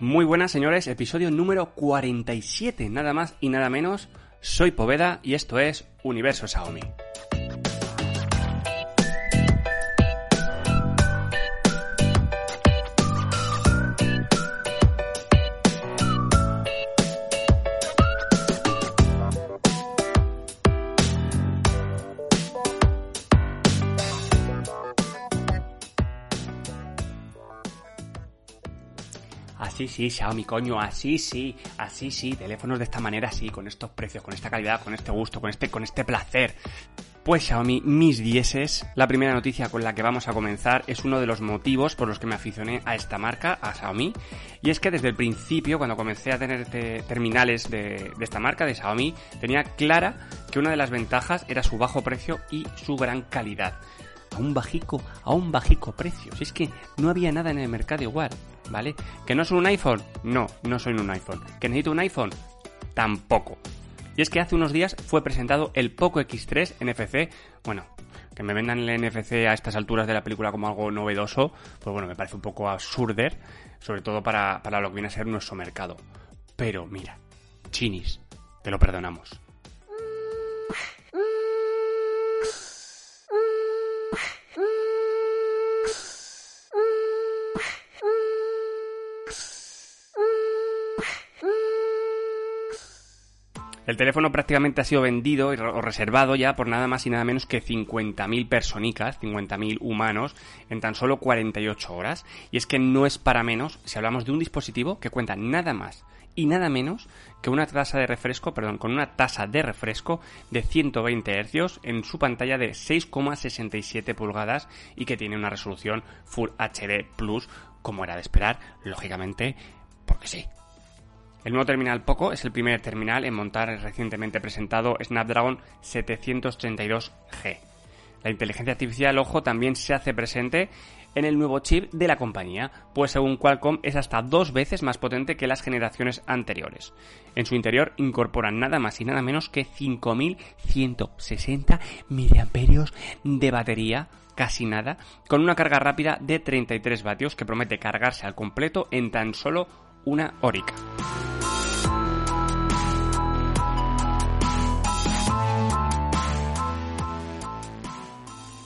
Muy buenas señores, episodio número 47, nada más y nada menos. Soy Poveda y esto es Universo Xiaomi. Sí, Xiaomi, coño, así sí, así sí, teléfonos de esta manera sí, con estos precios, con esta calidad, con este gusto, con este, con este placer. Pues Xiaomi, mis dieces, la primera noticia con la que vamos a comenzar es uno de los motivos por los que me aficioné a esta marca, a Xiaomi, y es que desde el principio, cuando comencé a tener terminales de, esta marca, de Xiaomi, tenía clara que una de las ventajas era su bajo precio y su gran calidad a un bajico, a un bajico precio. Si es que no había nada en el mercado igual, ¿vale? ¿Que no soy un iPhone? No, no soy un iPhone. ¿Que necesito un iPhone? Tampoco. Y es que hace unos días fue presentado el Poco X3 NFC. Bueno, que me vendan el NFC a estas alturas de la película como algo novedoso, pues bueno, me parece un poco absurder, sobre todo para, para lo que viene a ser nuestro mercado. Pero mira, chinis, te lo perdonamos. El teléfono prácticamente ha sido vendido o reservado ya por nada más y nada menos que 50.000 personicas, 50.000 humanos, en tan solo 48 horas. Y es que no es para menos si hablamos de un dispositivo que cuenta nada más y nada menos que una tasa de refresco, perdón, con una tasa de refresco de 120 Hz en su pantalla de 6,67 pulgadas y que tiene una resolución Full HD Plus, como era de esperar, lógicamente, porque sí, el nuevo terminal Poco es el primer terminal en montar el recientemente presentado Snapdragon 732G. La inteligencia artificial, ojo, también se hace presente en el nuevo chip de la compañía, pues según Qualcomm es hasta dos veces más potente que las generaciones anteriores. En su interior incorporan nada más y nada menos que 5160 mAh de batería casi nada, con una carga rápida de 33 vatios que promete cargarse al completo en tan solo una horica.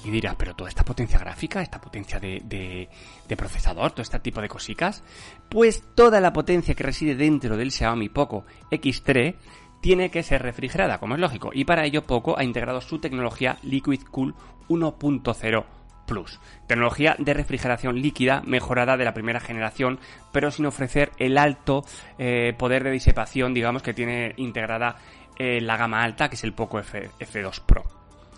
Y dirás, pero toda esta potencia gráfica, esta potencia de, procesador, todo este tipo de cositas, pues toda la potencia que reside dentro del Xiaomi Poco X3 tiene que ser refrigerada, como es lógico, y para ello Poco ha integrado su tecnología Liquid Cool 1.0 Plus, tecnología de refrigeración líquida mejorada de la primera generación, pero sin ofrecer el alto eh, poder de disipación, digamos, que tiene integrada eh, la gama alta, que es el Poco F, F2 Pro.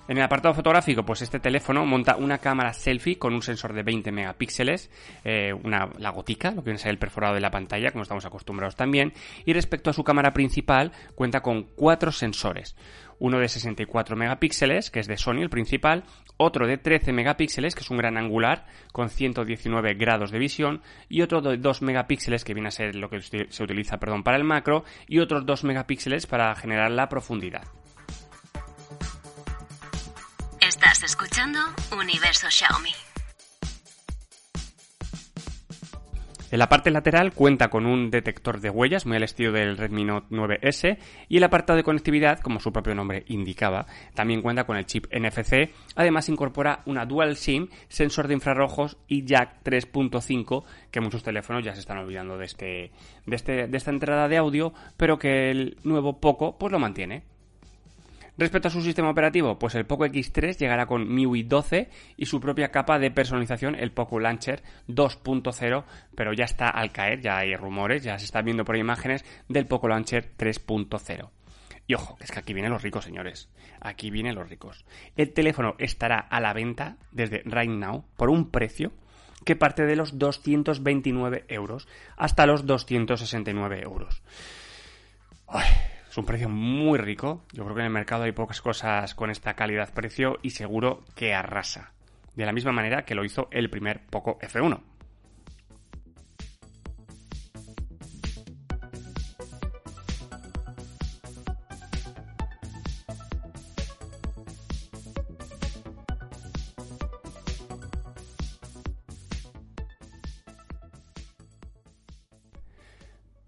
En el apartado fotográfico, pues este teléfono monta una cámara selfie con un sensor de 20 megapíxeles, eh, una, la gotica, lo que viene a ser el perforado de la pantalla, como estamos acostumbrados también, y respecto a su cámara principal, cuenta con cuatro sensores. Uno de 64 megapíxeles, que es de Sony el principal, otro de 13 megapíxeles, que es un gran angular, con 119 grados de visión, y otro de 2 megapíxeles, que viene a ser lo que se utiliza perdón, para el macro, y otros 2 megapíxeles para generar la profundidad. Estás escuchando Universo Xiaomi. En la parte lateral cuenta con un detector de huellas muy al estilo del Redmi Note 9S y el apartado de conectividad, como su propio nombre indicaba, también cuenta con el chip NFC. Además incorpora una Dual SIM, sensor de infrarrojos y jack 3.5, que muchos teléfonos ya se están olvidando de este, de este de esta entrada de audio, pero que el nuevo Poco pues lo mantiene. Respecto a su sistema operativo, pues el Poco X3 llegará con MIUI 12 y su propia capa de personalización, el Poco Launcher 2.0, pero ya está al caer, ya hay rumores, ya se están viendo por imágenes del Poco Launcher 3.0. Y ojo, es que aquí vienen los ricos, señores. Aquí vienen los ricos. El teléfono estará a la venta desde Right Now por un precio que parte de los 229 euros hasta los 269 euros. Es un precio muy rico. Yo creo que en el mercado hay pocas cosas con esta calidad-precio y seguro que arrasa. De la misma manera que lo hizo el primer Poco F1.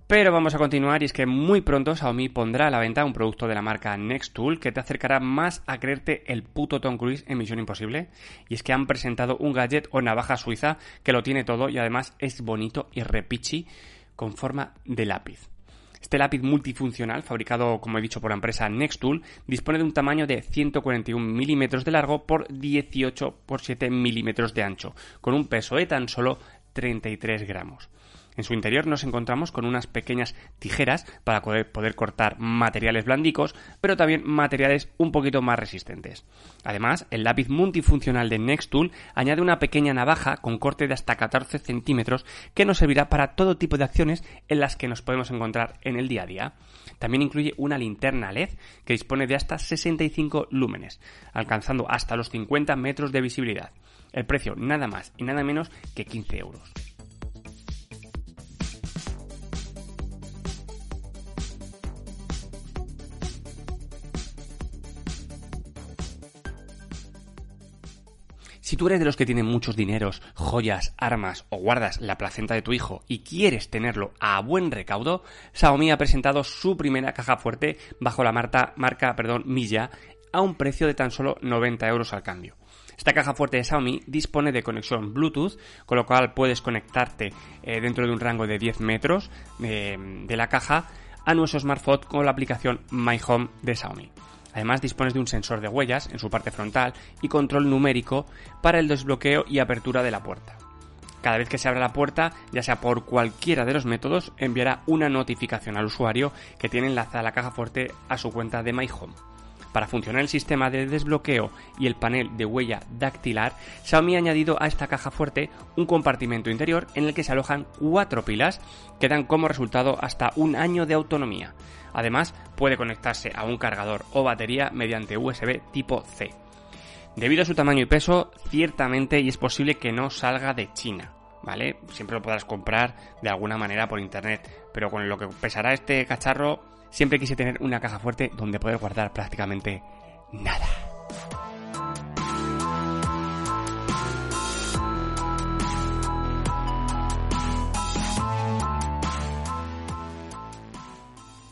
Pero vamos a continuar y es que muy pronto Xiaomi pondrá a la venta un producto de la marca Nextool que te acercará más a creerte el puto Tom Cruise en Misión Imposible. Y es que han presentado un gadget o navaja suiza que lo tiene todo y además es bonito y repichi con forma de lápiz. Este lápiz multifuncional, fabricado como he dicho por la empresa Nextool, dispone de un tamaño de 141 milímetros de largo por 18 por 7 milímetros de ancho, con un peso de tan solo 33 gramos. En su interior nos encontramos con unas pequeñas tijeras para poder, cortar materiales blandicos, pero también materiales un poquito más resistentes. Además, el lápiz multifuncional de Nextool añade una pequeña navaja con corte de hasta 14 centímetros que nos servirá para todo tipo de acciones en las que nos podemos encontrar en el día a día. También incluye una linterna LED que dispone de hasta 65 lúmenes, alcanzando hasta los 50 metros de visibilidad. El precio nada más y nada menos que 15 euros. Si tú eres de los que tienen muchos dineros, joyas, armas o guardas la placenta de tu hijo y quieres tenerlo a buen recaudo, Xiaomi ha presentado su primera caja fuerte bajo la marca, marca perdón, Milla a un precio de tan solo 90 euros al cambio. Esta caja fuerte de Xiaomi dispone de conexión Bluetooth, con lo cual puedes conectarte eh, dentro de un rango de 10 metros eh, de la caja a nuestro smartphone con la aplicación My Home de Xiaomi. Además dispones de un sensor de huellas en su parte frontal y control numérico para el desbloqueo y apertura de la puerta. Cada vez que se abra la puerta, ya sea por cualquiera de los métodos, enviará una notificación al usuario que tiene enlazada la caja fuerte a su cuenta de My Home. Para funcionar el sistema de desbloqueo y el panel de huella dactilar, Xiaomi ha añadido a esta caja fuerte un compartimento interior en el que se alojan cuatro pilas que dan como resultado hasta un año de autonomía. Además, puede conectarse a un cargador o batería mediante USB tipo C. Debido a su tamaño y peso, ciertamente y es posible que no salga de China. ¿Vale? Siempre lo podrás comprar de alguna manera por internet, pero con lo que pesará este cacharro siempre quise tener una caja fuerte donde poder guardar prácticamente nada.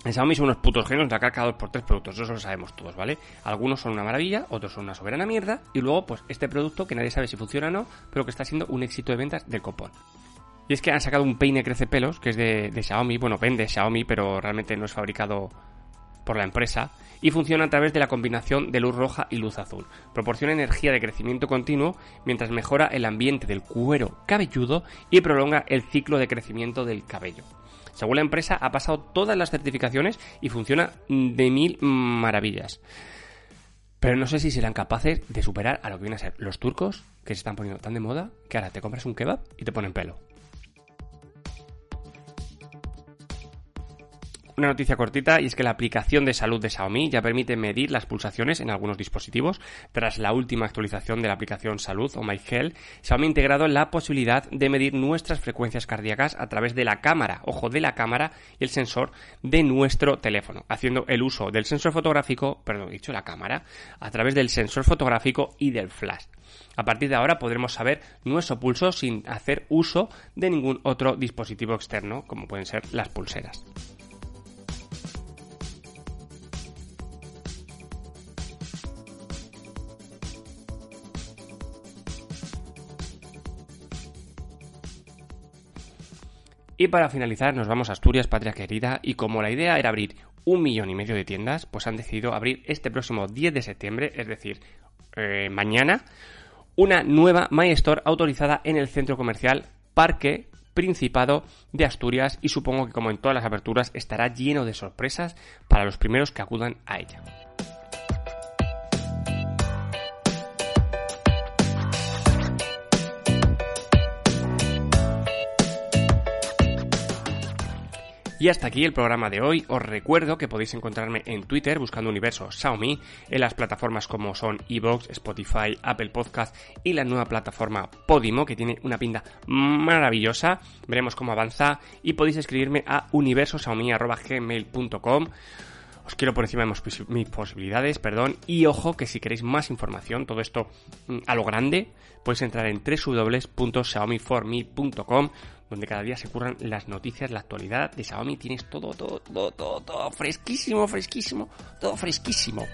En Xiaomi son unos putos genios de cada dos por tres productos, eso lo sabemos todos, ¿vale? Algunos son una maravilla, otros son una soberana mierda, y luego, pues, este producto que nadie sabe si funciona o no, pero que está siendo un éxito de ventas del copón. Y es que han sacado un peine crece pelos, que es de, Xiaomi, bueno, vende Xiaomi, pero realmente no es fabricado por la empresa, y funciona a través de la combinación de luz roja y luz azul. Proporciona energía de crecimiento continuo mientras mejora el ambiente del cuero cabelludo y prolonga el ciclo de crecimiento del cabello. Según la empresa, ha pasado todas las certificaciones y funciona de mil maravillas. Pero no sé si serán capaces de superar a lo que vienen a ser los turcos, que se están poniendo tan de moda, que ahora te compras un kebab y te ponen pelo. Una noticia cortita y es que la aplicación de salud de Xiaomi ya permite medir las pulsaciones en algunos dispositivos. Tras la última actualización de la aplicación Salud o My Health, Xiaomi ha integrado la posibilidad de medir nuestras frecuencias cardíacas a través de la cámara, ojo, de la cámara y el sensor de nuestro teléfono, haciendo el uso del sensor fotográfico, perdón, dicho la cámara, a través del sensor fotográfico y del flash. A partir de ahora podremos saber nuestro pulso sin hacer uso de ningún otro dispositivo externo, como pueden ser las pulseras. Y para finalizar nos vamos a Asturias, patria querida, y como la idea era abrir un millón y medio de tiendas, pues han decidido abrir este próximo 10 de septiembre, es decir, eh, mañana, una nueva My Store autorizada en el centro comercial Parque Principado de Asturias y supongo que como en todas las aperturas estará lleno de sorpresas para los primeros que acudan a ella. Y hasta aquí el programa de hoy. Os recuerdo que podéis encontrarme en Twitter buscando Universo Xiaomi, en las plataformas como son Evox, Spotify, Apple Podcast y la nueva plataforma Podimo, que tiene una pinta maravillosa. Veremos cómo avanza y podéis escribirme a universoxiaomi.gmail.com Os quiero por encima de mis posibilidades, perdón. Y ojo que si queréis más información, todo esto mm, a lo grande, podéis entrar en www.xiaomiforme.com donde cada día se curran las noticias, la actualidad de Xiaomi. Tienes todo, todo, todo, todo, todo fresquísimo, fresquísimo, todo fresquísimo.